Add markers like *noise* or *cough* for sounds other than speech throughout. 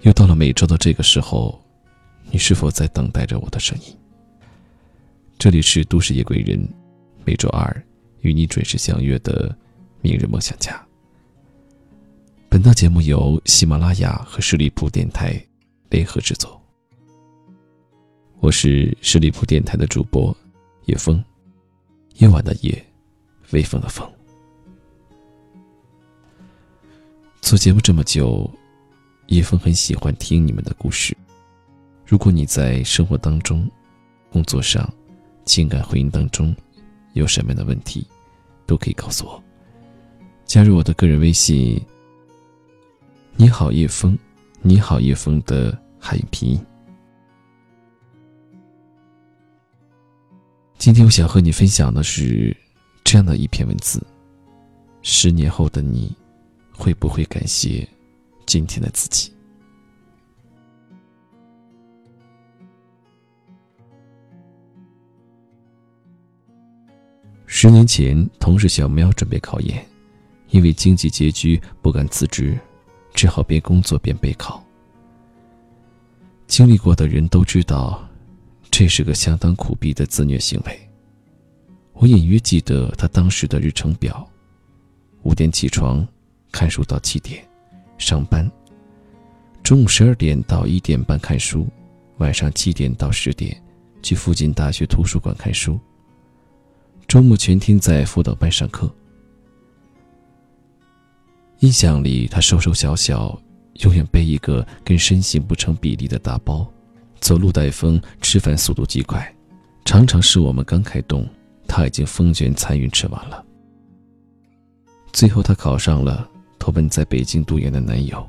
又到了每周的这个时候，你是否在等待着我的声音？这里是都市夜归人，每周二与你准时相约的明日梦想家。本档节目由喜马拉雅和十里铺电台联合制作。我是十里铺电台的主播叶枫，夜晚的夜，微风的风。做节目这么久。叶枫很喜欢听你们的故事。如果你在生活当中、工作上、情感婚姻当中有什么样的问题，都可以告诉我。加入我的个人微信。你好，叶枫。你好，叶枫的汉语拼音。今天我想和你分享的是这样的一篇文字：十年后的你，会不会感谢？今天的自己。十年前，同事小喵准备考研，因为经济拮据不敢辞职，只好边工作边备考。经历过的人都知道，这是个相当苦逼的自虐行为。我隐约记得他当时的日程表：五点起床，看书到七点。上班，中午十二点到一点半看书，晚上七点到十点去附近大学图书馆看书。周末全天在辅导班上课。印象里，他瘦瘦小小，永远背一个跟身形不成比例的大包，走路带风，吃饭速度极快，常常是我们刚开动，他已经风卷残云吃完了。最后，他考上了。投奔在北京读研的男友，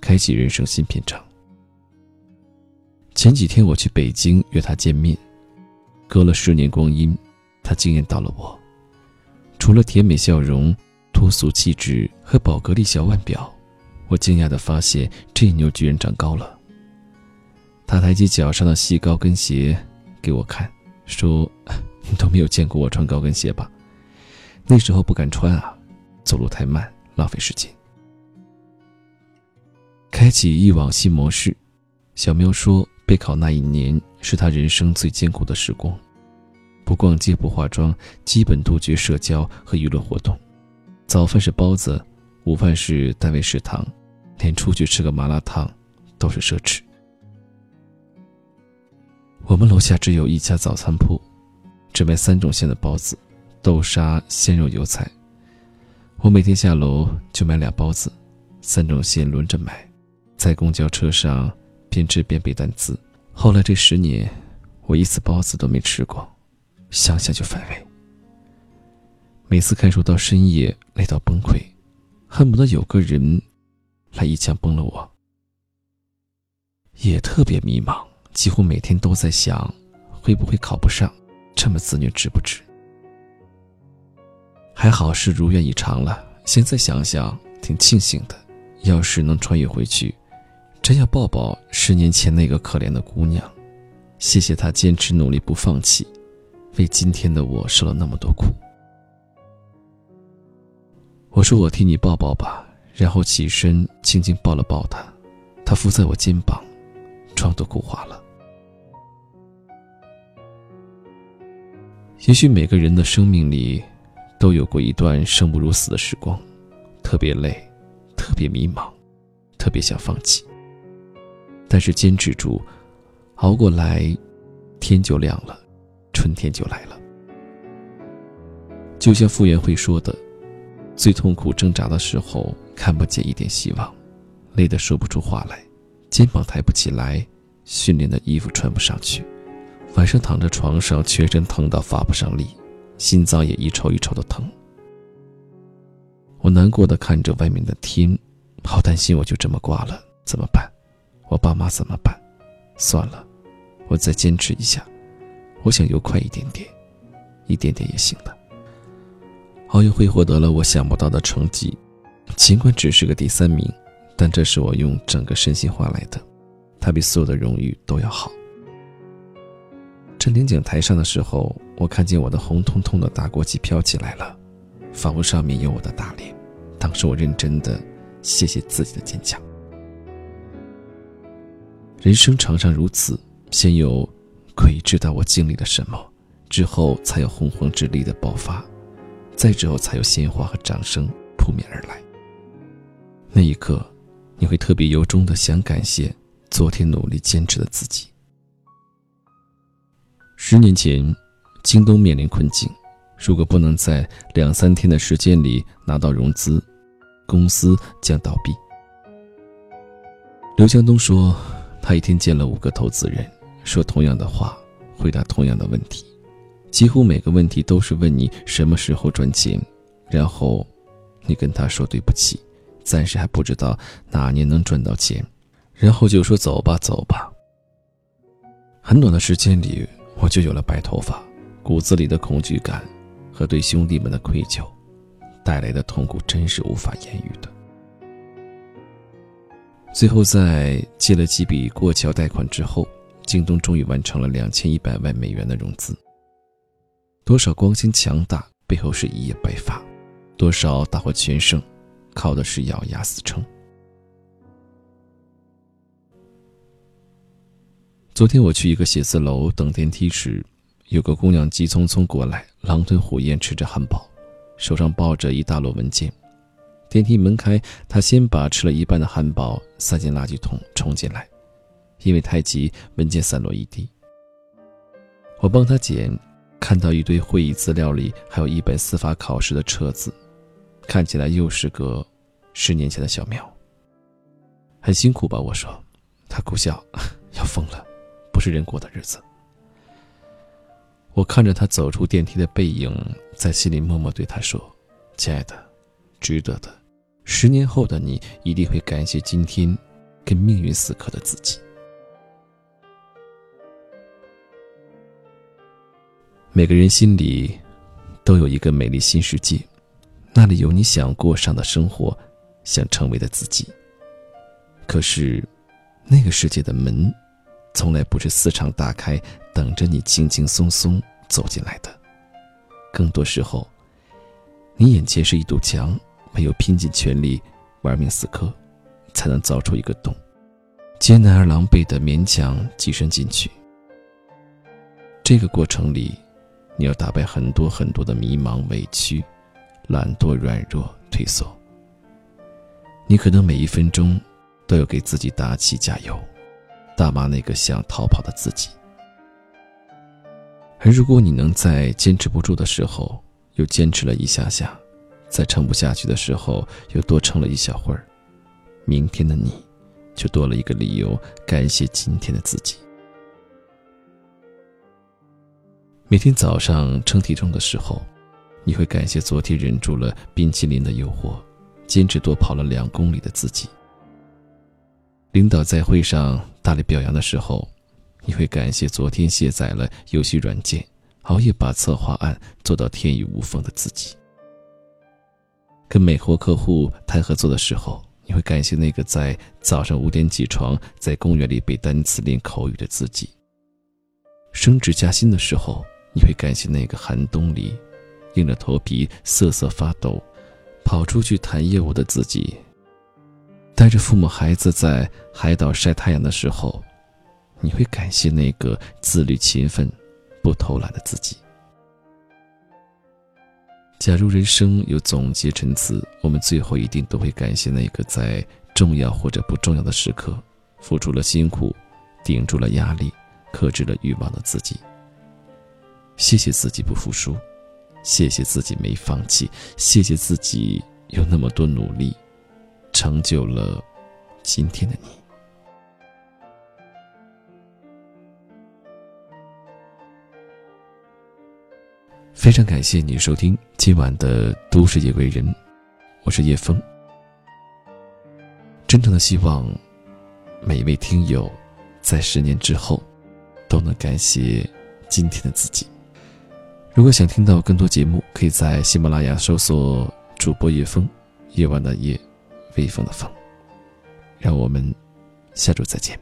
开启人生新篇章。前几天我去北京约他见面，隔了十年光阴，他惊艳到了我。除了甜美笑容、脱俗气质和宝格丽小腕表，我惊讶地发现这妞居然长高了。他抬起脚上的细高跟鞋给我看，说：“你 *laughs* 都没有见过我穿高跟鞋吧？那时候不敢穿啊，走路太慢。”浪费时间。开启忆往新模式，小喵说：“备考那一年是他人生最艰苦的时光，不逛街，不化妆，基本杜绝社交和娱乐活动。早饭是包子，午饭是单位食堂，连出去吃个麻辣烫都是奢侈。我们楼下只有一家早餐铺，只卖三种馅的包子：豆沙、鲜肉、油菜。”我每天下楼就买俩包子，三种馅轮着买，在公交车上边吃边背单词。后来这十年，我一次包子都没吃过，想想就反胃。每次看书到深夜，累到崩溃，恨不得有个人来一枪崩了我。也特别迷茫，几乎每天都在想，会不会考不上？这么自虐值不值？还好是如愿以偿了。现在想想，挺庆幸的。要是能穿越回去，真要抱抱十年前那个可怜的姑娘。谢谢她坚持努力不放弃，为今天的我受了那么多苦。我说：“我替你抱抱吧。”然后起身轻轻抱了抱她，她伏在我肩膀，妆都哭花了。也许每个人的生命里。都有过一段生不如死的时光，特别累，特别迷茫，特别想放弃。但是坚持住，熬过来，天就亮了，春天就来了。就像傅园慧说的：“最痛苦挣扎的时候，看不见一点希望，累得说不出话来，肩膀抬不起来，训练的衣服穿不上去，晚上躺在床上，全身疼到发不上力。”心脏也一抽一抽的疼，我难过的看着外面的天，好担心我就这么挂了，怎么办？我爸妈怎么办？算了，我再坚持一下，我想游快一点点，一点点也行的。奥运会获得了我想不到的成绩，尽管只是个第三名，但这是我用整个身心换来的，它比所有的荣誉都要好。站领奖台上的时候，我看见我的红彤彤的大国旗飘起来了，仿佛上面有我的大脸。当时我认真的谢谢自己的坚强。人生常常如此，先有鬼知道我经历了什么，之后才有洪荒之力的爆发，再之后才有鲜花和掌声扑面而来。那一刻，你会特别由衷的想感谢昨天努力坚持的自己。十年前，京东面临困境，如果不能在两三天的时间里拿到融资，公司将倒闭。刘强东说。他一天见了五个投资人，说同样的话，回答同样的问题，几乎每个问题都是问你什么时候赚钱，然后，你跟他说对不起，暂时还不知道哪年能赚到钱，然后就说走吧走吧。很短的时间里，我就有了白头发，骨子里的恐惧感和对兄弟们的愧疚，带来的痛苦真是无法言喻的。最后，在借了几笔过桥贷款之后，京东终于完成了两千一百万美元的融资。多少光鲜强大背后是一夜白发，多少大获全胜，靠的是咬牙死撑。昨天我去一个写字楼等电梯时，有个姑娘急匆匆过来，狼吞虎咽吃着汉堡，手上抱着一大摞文件。电梯门开，她先把吃了一半的汉堡塞进垃圾桶，冲进来，因为太急，文件散落一地。我帮她捡，看到一堆会议资料里还有一本司法考试的册子，看起来又是个十年前的小苗。很辛苦吧？我说，他苦笑，*laughs* 要疯了，是人过的日子。我看着他走出电梯的背影，在心里默默对他说：“亲爱的，值得的。”十年后的你一定会感谢今天跟命运死磕的自己。每个人心里都有一个美丽新世界，那里有你想过上的生活，想成为的自己。可是，那个世界的门，从来不是四敞大开，等着你轻轻松松走进来的。更多时候，你眼前是一堵墙。没有拼尽全力，玩命死磕，才能凿出一个洞，艰难而狼狈的勉强跻身进去。这个过程里，你要打败很多很多的迷茫、委屈、懒惰、软弱、退缩。你可能每一分钟都要给自己打气加油，大骂那个想逃跑的自己。而如果你能在坚持不住的时候，又坚持了一下下。在撑不下去的时候，又多撑了一小会儿，明天的你，就多了一个理由感谢今天的自己。每天早上称体重的时候，你会感谢昨天忍住了冰淇淋的诱惑，坚持多跑了两公里的自己。领导在会上大力表扬的时候，你会感谢昨天卸载了游戏软件，熬夜把策划案做到天衣无缝的自己。跟美国客户谈合作的时候，你会感谢那个在早上五点起床，在公园里背单词练口语的自己。升职加薪的时候，你会感谢那个寒冬里，硬着头皮瑟瑟发抖，跑出去谈业务的自己。带着父母孩子在海岛晒太阳的时候，你会感谢那个自律勤奋、不偷懒的自己。假如人生有总结陈词，我们最后一定都会感谢那个在重要或者不重要的时刻，付出了辛苦，顶住了压力，克制了欲望的自己。谢谢自己不服输，谢谢自己没放弃，谢谢自己有那么多努力，成就了今天的你。非常感谢你收听今晚的《都市夜归人》，我是叶枫。真诚的希望每一位听友在十年之后都能感谢今天的自己。如果想听到更多节目，可以在喜马拉雅搜索主播叶枫，夜晚的夜，微风的风。让我们下周再见。